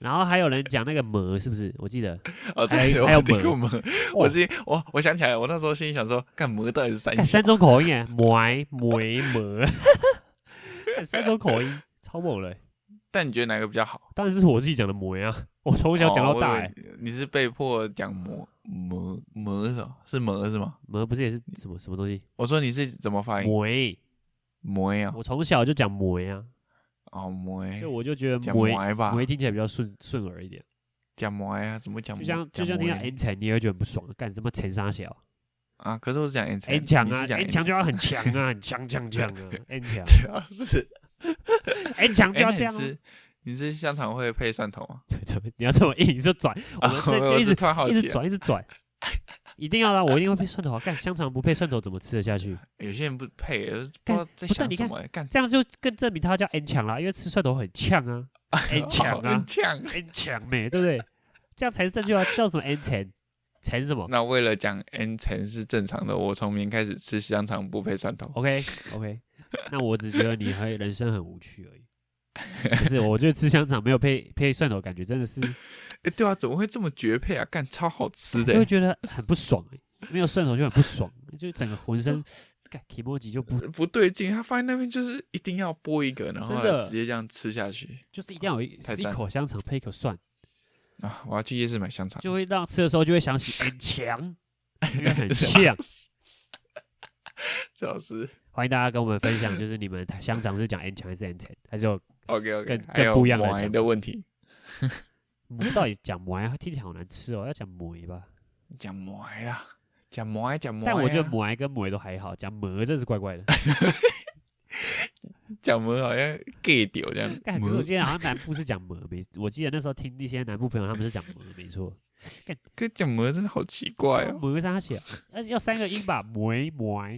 然后还有人讲那个么，是不是？我记得哦，还对，有还有门我听过门，我是我我想起来，我那时候心里想说，干魔到底是三三种口音耶，*laughs* 梅梅么，三种口音超猛了耶。但你觉得哪个比较好？当然是我自己讲的梅啊，我从小讲到大哎。哦我以为你是被迫讲魔魔魔是什么？是魔是吗？魔不是也是什么什么东西？我说你是怎么发音？魔，魔呀，我从小就讲魔呀，哦魔，所以我就觉得魔吧，魔听起来比较顺顺耳一点。讲魔啊，怎么讲？就像就像听到魔 N 强，你也会觉得很不爽，干什么陈沙小啊，可是我是讲 N 层 N 强啊讲，N 强就要很强啊，*laughs* 很强强强啊，N 强主要是 N 强就哎，要这样 *laughs* 你是香肠会配蒜头吗？*laughs* 怎么你要这么硬，你就转，*laughs* 我们这就一直一直转，一直转，*laughs* 一定要啦，我一定会配蒜头啊！干香肠不配蒜头怎么吃得下去？有些人不配，不知干道在想什么欸，干这样就更证明他叫 N 强啦，因为吃蒜头很呛啊，N 强啊很呛。，N 强妹，对不对？这样才是正确啊！叫什么 N 层？层什么那为了讲 N 层是正常的，我从明天开始吃香肠不配蒜头。？OK OK，那我只觉得你还人生很无趣而已。*laughs* 就是我觉得吃香肠没有配配蒜头，感觉真的是 *laughs* 哎，对啊，怎么会这么绝配啊？干超好吃的欸，就会觉得很不爽、欸，没有蒜头就很不爽，就整个浑身干 o j i 就不不对劲，他放在那边就是一定要剥一个，然后直接这样吃下去就是一定要有一吃一口香肠配一口蒜，啊！我要去夜市买香肠，就会让吃的时候就会想起很强，*laughs* 很呛。最好是欢迎大家跟我们分享，就是你们香肠是讲 N 强还是 N 10，还是有 OK OK，更更不一样的馍讲的问题，*laughs* 馍到底讲馍啊？听起来好难吃哦，要讲馍吧？讲馍啦，讲馍讲馍，但我觉得馍跟馍都还好，讲馍真是怪怪的。*laughs* 讲馍好像 gay 丢这样干，可是我，记得好像南部是讲馍，没？我记得那时候听一些南部朋友他们是讲馍，没错。可讲馍真的好奇怪哦。馍啥写？而且要三个音吧，馍馍。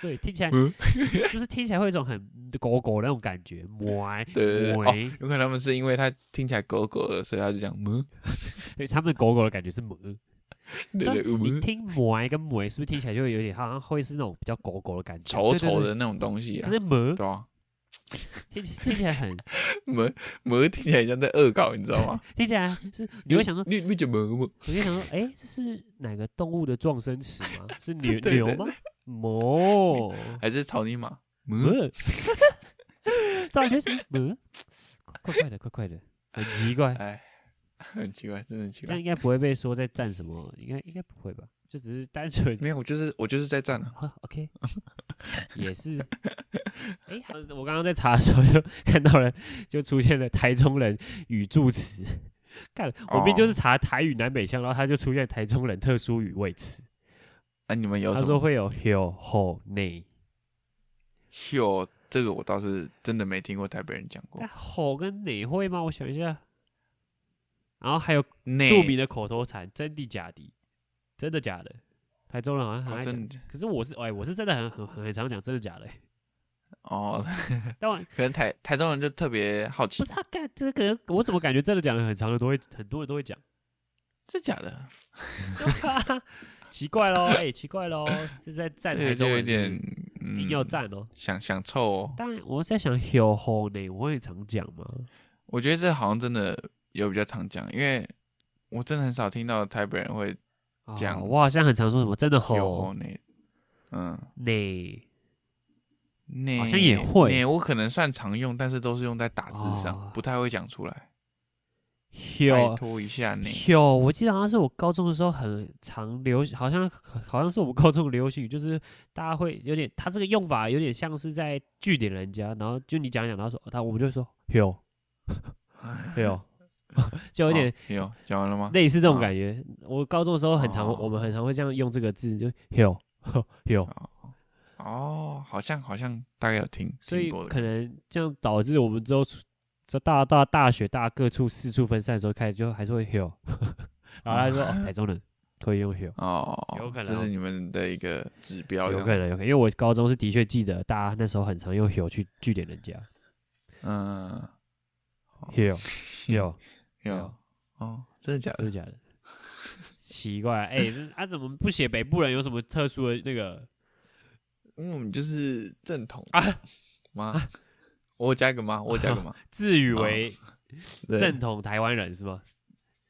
对，听起来馍 *laughs* 就是听起来会有一种很狗狗的那种感觉，馍对对对，有可能他们是因为他听起来狗狗的，所以他就讲馍，*laughs* 对，他们狗狗的感觉是馍。但 *laughs* 对你听馍跟馍，是不是听起来就会有点好像会是那种比较狗狗的感觉，稠对对对稠的那种东西啊可，是母对啊？听起听起来很馍馍听起来像在恶搞，你知道吗？听起来是你会想说，你你讲馍馍，我就想说，哎，这是哪个动物的撞声词吗？是牛牛吗？馍还是草泥马？馍，馍，到底是馍？怪怪的，怪怪的，很奇怪。哎，很奇怪，真的很奇怪。这样应该不会被说在站什么，应该应该不会吧？就只是单纯 *laughs* 没有，我就是我就是在站啊。啊，OK，*laughs* 也是。哎、好我刚刚在查的时候就看到了，就出现了台中人语助词。看，我明明就是查台语南北腔，然后他就出现台中人特殊语位词。那你们有他什么？说会有 hill 后内，有这个我倒是真的没听过台北人讲过但。吼跟内会吗？我想一下。然后还有内著名的口头禅，真的假的？真的假的？台中人好像很爱讲，可是我是哎，我是真的很很很很常讲真的假的、欸。哦，*laughs* 但我 *laughs* 可能台台中人就特别好奇不是，他干这个，我怎么感觉真的讲的很长的都会很多人都会讲，是假的，*laughs* 奇怪喽，*laughs* 哎、奇怪喽，是在站台中有点要站哦。想想臭哦。当然我在想 hill 后呢，我也常讲吗？我觉得这好像真的有比较常讲，因为我真的很少听到台北人会讲哦我好像很常说什么真的有吼后内，嗯，呢，内好像也会我可能算常用，但是都是用在打字上，哦不太会讲出来。拜 hill 托一下内，hill，我记得好像是我高中的时候很常流行，好像好像是我们高中流行语，就是大家会有点，他这个用法有点像是在据点人家，然后就你讲一讲，他说他我们就说 hill *laughs* hill，就有点哦有讲完了吗？类似这种哦感觉。我高中的时候很常，哦我们很常会这样用这个字，就 hill hill，哦，好像好像大概有听，所以可能这样导致我们之后出这大到大学大家各处四处分散的时候，开始就还是会 hill，*laughs* 然后他说、哦、台中人可以用 hill。哦，有可能哦这是你们的一个指标，有可能，有可能，因为我高中是的确记得，大家那时候很常用 hill 去据点人家嗯，hill hill，有哦，真的假的？真的假的？*laughs* 奇怪，哎、这啊怎么不写北部人有什么特殊的那个？因为我们就是正统啊吗？我加一个吗？我加一个吗？*laughs* 自诩为 *laughs* 正统台湾人是吗？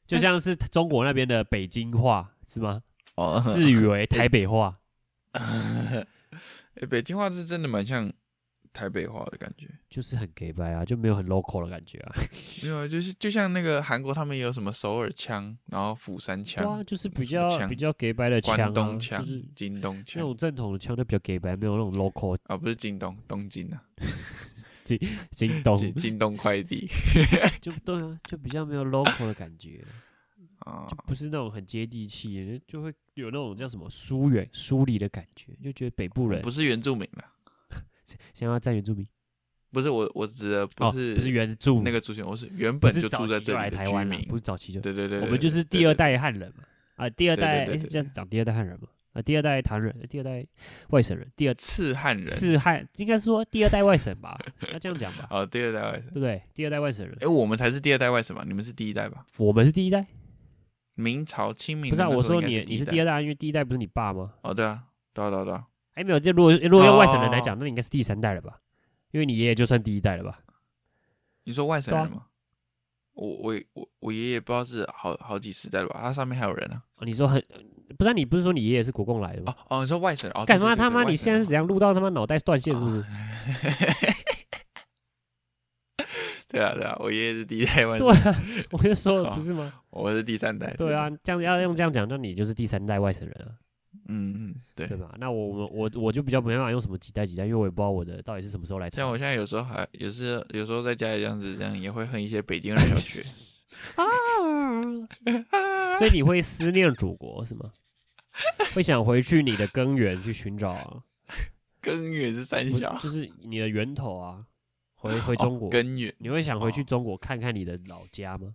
就像是中国那边的北京话是吗？哦，自诩为 *laughs* 台北话，哎，北京话是真的蛮像台北话的感觉。就是很 gay 白啊，就没有很 local 的感觉啊。没有啊，就是就像那个韩国他们也有什么首尔腔，然后釜山对啊，腔、就是比较比较 gay 白的腔东腔就是、京东腔那腔种正统的腔就比较 gay 白，没有那种 local 啊，不是京东，东京啊，*laughs* 京东，京京东快递。*laughs* 就对啊，就比较没有 local 的感觉，*laughs* 啊。就，不是那种很接地气，就会有那种叫什么疏远、疏离的感觉，就觉得北部人不是原住民啦，想要占原住民，不是我我指的哦不是不是原住民那个族群，我是原本就住在这里台湾了，居民。不，是早期就，对对对，我们就是第二，代汉人嘛，啊，第二代是这样讲第二代汉人嘛，啊，第二代唐人，第二代外省人，第二对次汉人，次汉应该是说第二代外省吧，那这样讲吧，哦，第二代外省，对不对？第二代外省人哎，，我们才是第二代外省嘛，你们是第一代吧？我们是第一代，明朝清明不是啊？我说你你是第二代，因为第一代不是你爸吗？哦，对啊，对啊对啊对啊，哎，没有，就如果如果用外省人来哦讲，那你应该是第三代了吧？因为你爷爷就算第一代了吧？你说外省人吗？我我我我爷爷不知道是好好几世代了吧？他上面还有人啊。哦你说很不是啊、你不是说你爷爷是国共来的吗？哦哦，你说外省人哦？干嘛他妈你现在是怎样录到他妈脑袋断线是不是？*laughs* 对啊对啊，我爷爷是第一代外省对人，啊，我就说了不是吗？我是第三代。对啊，这样要用这样讲，那你就是第三代外省人啊，嗯嗯，对对。吧？那我我我我就比较没办法用什么几代几代，因为我也不知道我的到底是什么时候来台像我现在有时候还有时有时候在家里这样子，这样也会恨一些北京人小学。*laughs* 所以你会思念祖国是吗？*laughs* 会想回去你的根源去寻找啊，*laughs* 根源是三小，就是你的源头啊，回回中国，哦根源。你会想回去哦中国看看你的老家吗？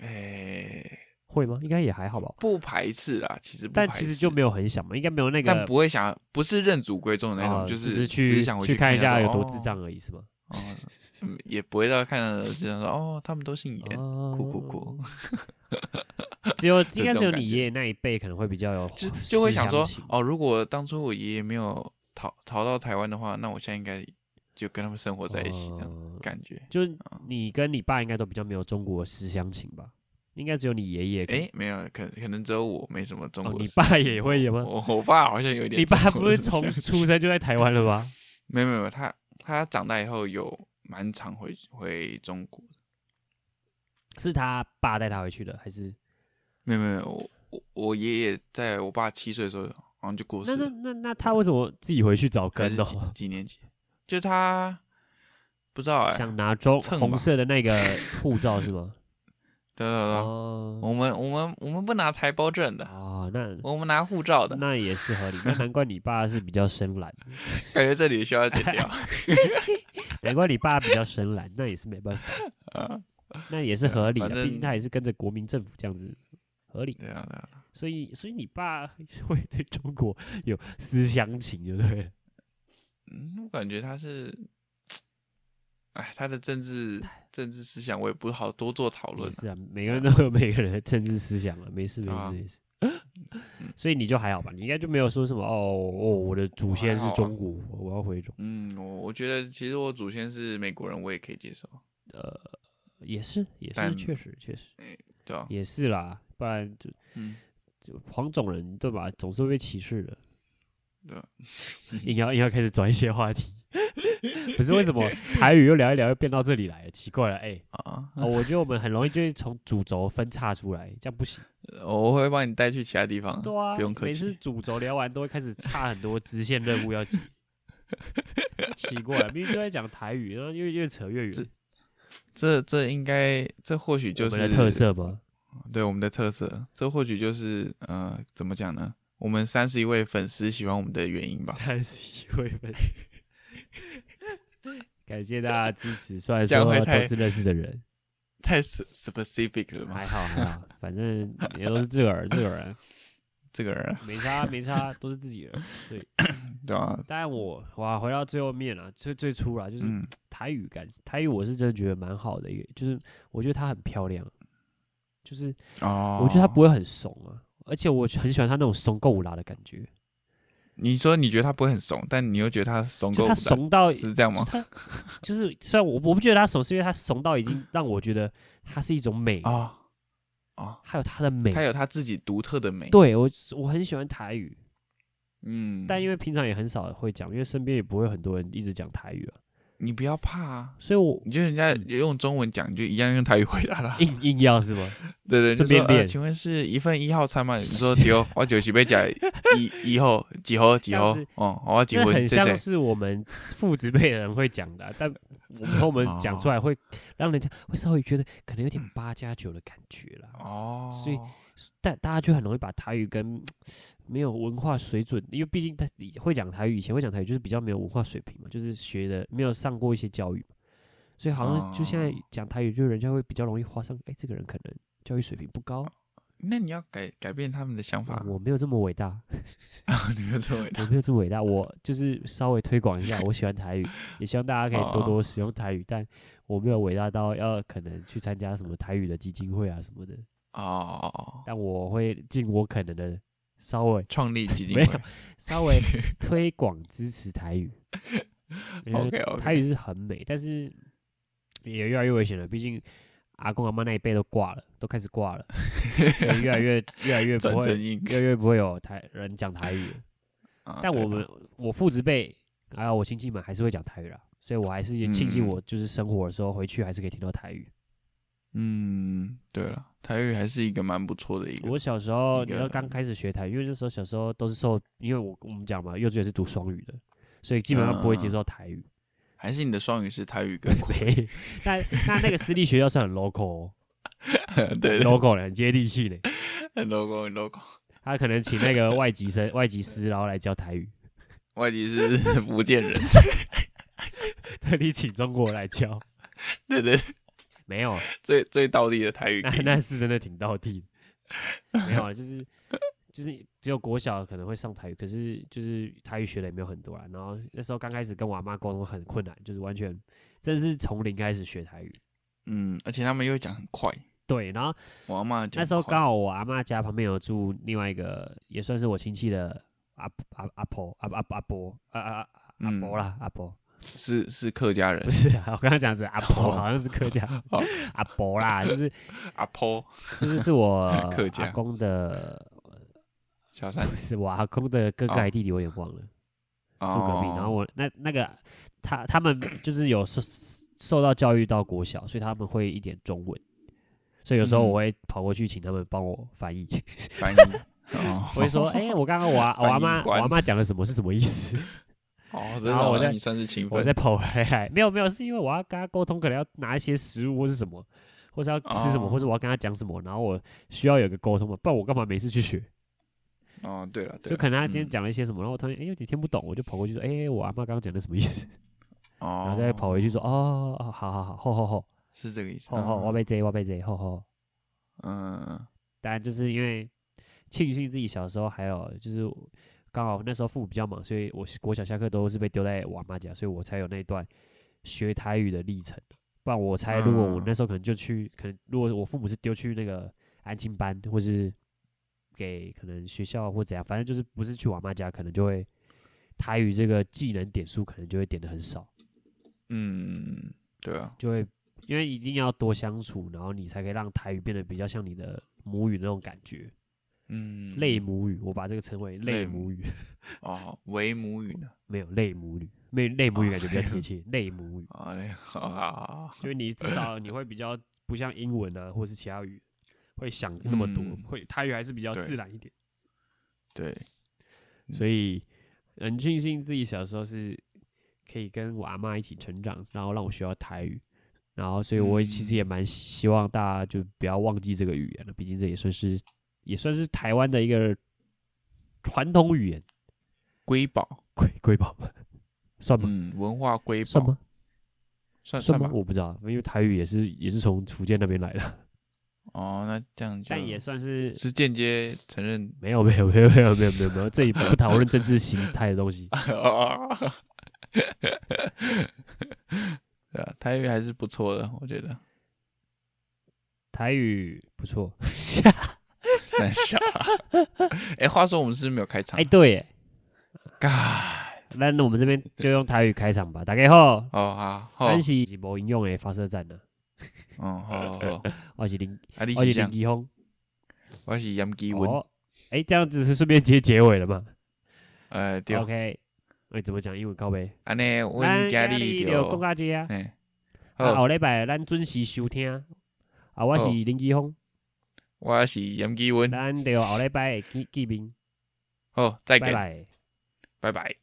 哎，会吗？应该也还好吧。不排斥啊，其实不但排斥其实就没有很想嘛，应该没有那个但不会想，不是认祖归宗的那啊种，就只是只去是想回去看一下有多智哦障而已，是吗？哦，嗯也不会到看到这样说哦，他们都姓严，哦酷酷酷，*laughs* 只有 *laughs* 应该只有你爷爷那一辈可能会比较有就就会想说哦，如果当初我爷爷没有逃逃到台湾的话，那我现在应该就跟他们生活在一起，这样哦感觉。就是你跟你爸应该都比较没有中国思乡情吧？应该只有你爷爷。哎，没有，可可能只有我没什么中哦国思你爸也会有吗？我我爸好像有点你。爸不是从出生就在台湾了吗？*laughs* 没有没有，他他长大以后有蛮常回回中国的。是他爸带他回去的，还是？没有没有，我我我爷爷在我爸七岁的时候好像就过世那那了，那那他为什么自己回去找根的？还是几几年级？就他不知道哎、想拿中红色的那个护照是吗？对 *laughs* 对对，哦我们我们我们不拿台胞证的，哦，那我们拿护照的。那也是合理。那难怪你爸是比较深蓝，*laughs* 感觉这里需要剪掉。*laughs* 难怪你爸比较深蓝，那也是没办法，*laughs* 啊，那也是合理的。毕竟他也是跟着国民政府这样子，合理。对啊对啊，所以，所以你爸会对中国有思乡情，对不对？嗯，我感觉他是，哎，他的政治政治思想我也不好多做讨论啊。是啊，每个人都有每个人的政治思想啊，没事没啊事没事。所以你就还好吧，你应该就没有说什么哦哦，我的祖先是中国，我要回中，嗯，我我觉得其实我祖先是美国人，我也可以接受，呃也是也是，确实确实对啊、也是啦，不然就嗯，就黄种人对吧，总是会被歧视的。对吧？*laughs* 硬要硬要开始转一些话题，*laughs* 不是为什么台语又聊一聊又变到这里来了？奇怪了，哎、啊，哦，我觉得我们很容易就会从主轴分叉出来，这样不行。我会帮你带去其他地方，对啊，不用客气每次。主轴聊完都会开始差很多支线任务要解。奇怪，明明就在讲台语，然后越越扯越远。这这应该，这或许就是我们的特，色吧？对我们的特色，这或许就是呃，怎么讲呢？我们三十一位粉丝喜欢我们的原因吧。三十一位粉感谢大家支持，虽然说都是认识的人，太 specific 了吗？还好还好，反正也都是自个儿自个人自 *laughs* 个人啊，没差没差，都是自己人。所以，*coughs* 对吧？当然我哇，回到最后面啊，最最初啦，就是嗯，台语感，台语我是真的觉得蛮好的一个，就是我觉得它很漂亮，就是哦，我觉得它不会很怂啊，而且我很喜欢它那种怂够拉的感觉，你说你觉得他不会很怂，但你又觉得他怂够不怂到是这样吗？他 *laughs* 就是虽然我我不觉得他怂，是因为他怂到已经让我觉得他是一种美，啊啊，还有他的美他。有他自己独特的美。对我我很喜欢台语，嗯，但因为平常也很少会讲，因为身边也不会很多人一直讲台语啊，你不要怕啊，所以我你就人家用中文讲，你就一样用台语回答啦。硬硬要是吗？*laughs* 对对，顺便练请问是一份一号餐吗？*laughs* 你说丢，我就是要讲一 *laughs* 一号几号几号哦，我要结这。很像是我们父子辈的人会讲的啊、但我们我们讲出来会让人家会稍微觉得可能有点八加九的感觉了。哦，所以但大家就很容易把台语跟没有文化水准，因为毕竟他会讲台语，以前会讲台语就是比较没有文化水平嘛，就是学的没有上过一些教育嘛，所以好像就现在哦。讲台语，就人家会比较容易画上，哎、这个人可能教育水平不高，那你要改改变他们的想法，我没有这么伟大，*laughs* 你没有这么伟大我没有这么伟大，我就是稍微推广一下，我喜欢台语，*laughs* 也希望大家可以多哦。多使用台语，但我没有伟大到要可能去参加什么台语的基金会啊什么的，哦。但我会尽我可能的稍微创立基金没有会稍微 *laughs* 推广支持台语。OK 台语是很美，但是也越来越危险了。毕竟阿公阿妈那一辈都挂了，都开始挂了，*laughs* 所以越来越越来越不会，正硬。越来越不会有台人讲台语了。啊对吧但我们我父子辈还有我亲戚们还是会讲台语啦，所以我还是庆幸嗯我就是生活的时候回去还是可以听到台语。嗯，对了，台语还是一个蛮不错的一个。我小时候，你要刚开始学台语，因为那时候小时候都是受，因为我我们讲嘛，幼稚园是读双语的，所以基本上不会接嗯受台语。还是你的双语是台语跟国语？*laughs* 那那那个私立学校是很 local，哦 *laughs* 对对，local 的，很接地气的。*laughs* 很 local，很 local。他可能请那个外籍生、外籍师，然后来教台语，外籍是福建人，特地请中国来教。对对，没有，*laughs* 最最道地的台语那。那是真的挺到地的。*laughs* 没有啊，就是就是只有国小可能会上台语，可是就是台语学的也没有很多啊。然后那时候刚开始跟我阿妈沟通很困难，就是完全真的是从零开始学台语。嗯，而且他们又会讲很快。对，然后我阿妈那时候快刚好我阿妈家旁边有住另外一个也算是我亲戚的阿阿阿婆阿阿阿伯阿阿阿嗯伯啦阿伯，是是客家人。不，是啊，我刚刚讲的是阿婆，哦。好像是客家。*laughs* 哦。阿婆啦，就是阿婆。就是是我 *laughs* 客家。阿公的，小三。不是我阿公的哥哥哦还弟弟，我有点忘了，住隔壁。然后我我那那个他他们就是有受受到教育到国小，所以他们会一点中文，所以有时候嗯。我会跑过去请他们帮我翻译，翻译，哦。*laughs* 我会说，哎、我刚刚我阿我阿妈我阿妈讲了什么是什么意思？哦，真的哦，然后我在你算是勤奋。我再跑回来，没有没有，是因为我要跟他沟通，可能要拿一些食物或是什么，或是要吃什么，哦。或者我要跟他讲什么，然后我需要有个沟通嘛，不然我干嘛每次去学？哦，对了，对就可能他今天嗯。讲了一些什么，然后我突然哎、有点听不懂，我就跑过去说，哎、我阿妈刚刚讲的什么意思？然哦，后再跑回去说，哦，哦好好好，吼吼吼是这个意思，吼吼，我被贼我被贼，吼吼。嗯。当然就是因为庆幸自己小时候还有就是刚好那时候父母比较忙，所以我国小下课都是被丢在我妈家，所以我才有那一段学台语的历程。不然我猜，如果我嗯那时候可能就去，可能如果我父母是丢去那个安亲班，或是给可能学校或怎样，反正就是不是去我妈家，可能就会台语这个技能点数可能就会点的很少，嗯，对啊，就会因为一定要多相处，然后你才可以让台语变得比较像你的母语那种感觉。嗯，类母语，我把这个称为类类母语，哦，为母语呢，没有类母语，类类母语感觉比较贴切。类母语，啊，嘞啊，就是你至少你会比较不像英文啊，或是其他语会想那么多，嗯。会台语还是比较自然一点。对，嗯所以很庆幸自己小时候是可以跟我阿妈一起成长，然后让我学到台语。然后，所以我其实嗯也蛮希望大家就不要忘记这个语言了，毕竟这也算是也算是台湾的一个传统语言，瑰宝，瑰瑰宝 *laughs* 算吗？嗯，文化瑰宝算吗？？算吗？算算吧，我不知道，因为台语也是也是从福建那边来的，哦，那这样就但也算是是间接承认没有没有没有没有没有没有没有，这里不讨论政治形态的东西。*laughs* 对啊，台语还是不错的，我觉得。台语不错，*laughs* 三小啊，*laughs* 哎，话说我们是不是没有开场哎，？对耶，嘎，那那我们这边就用台语开场吧。大家好，哦好，是无应用的发射站呢，哦，好好好，我是林啊，你我是林是像，基峰。我是杨基文，哦，哎，这样子是顺便接结尾了嘛呃，对，？OK，哎，怎么讲英文高呗？安尼，阮咱今今日日就讲就，到这啊。好，后礼拜咱准时收听。啊，我是林基峰，我是杨基文，咱就后礼拜会见见面，好，再见，拜拜。拜拜。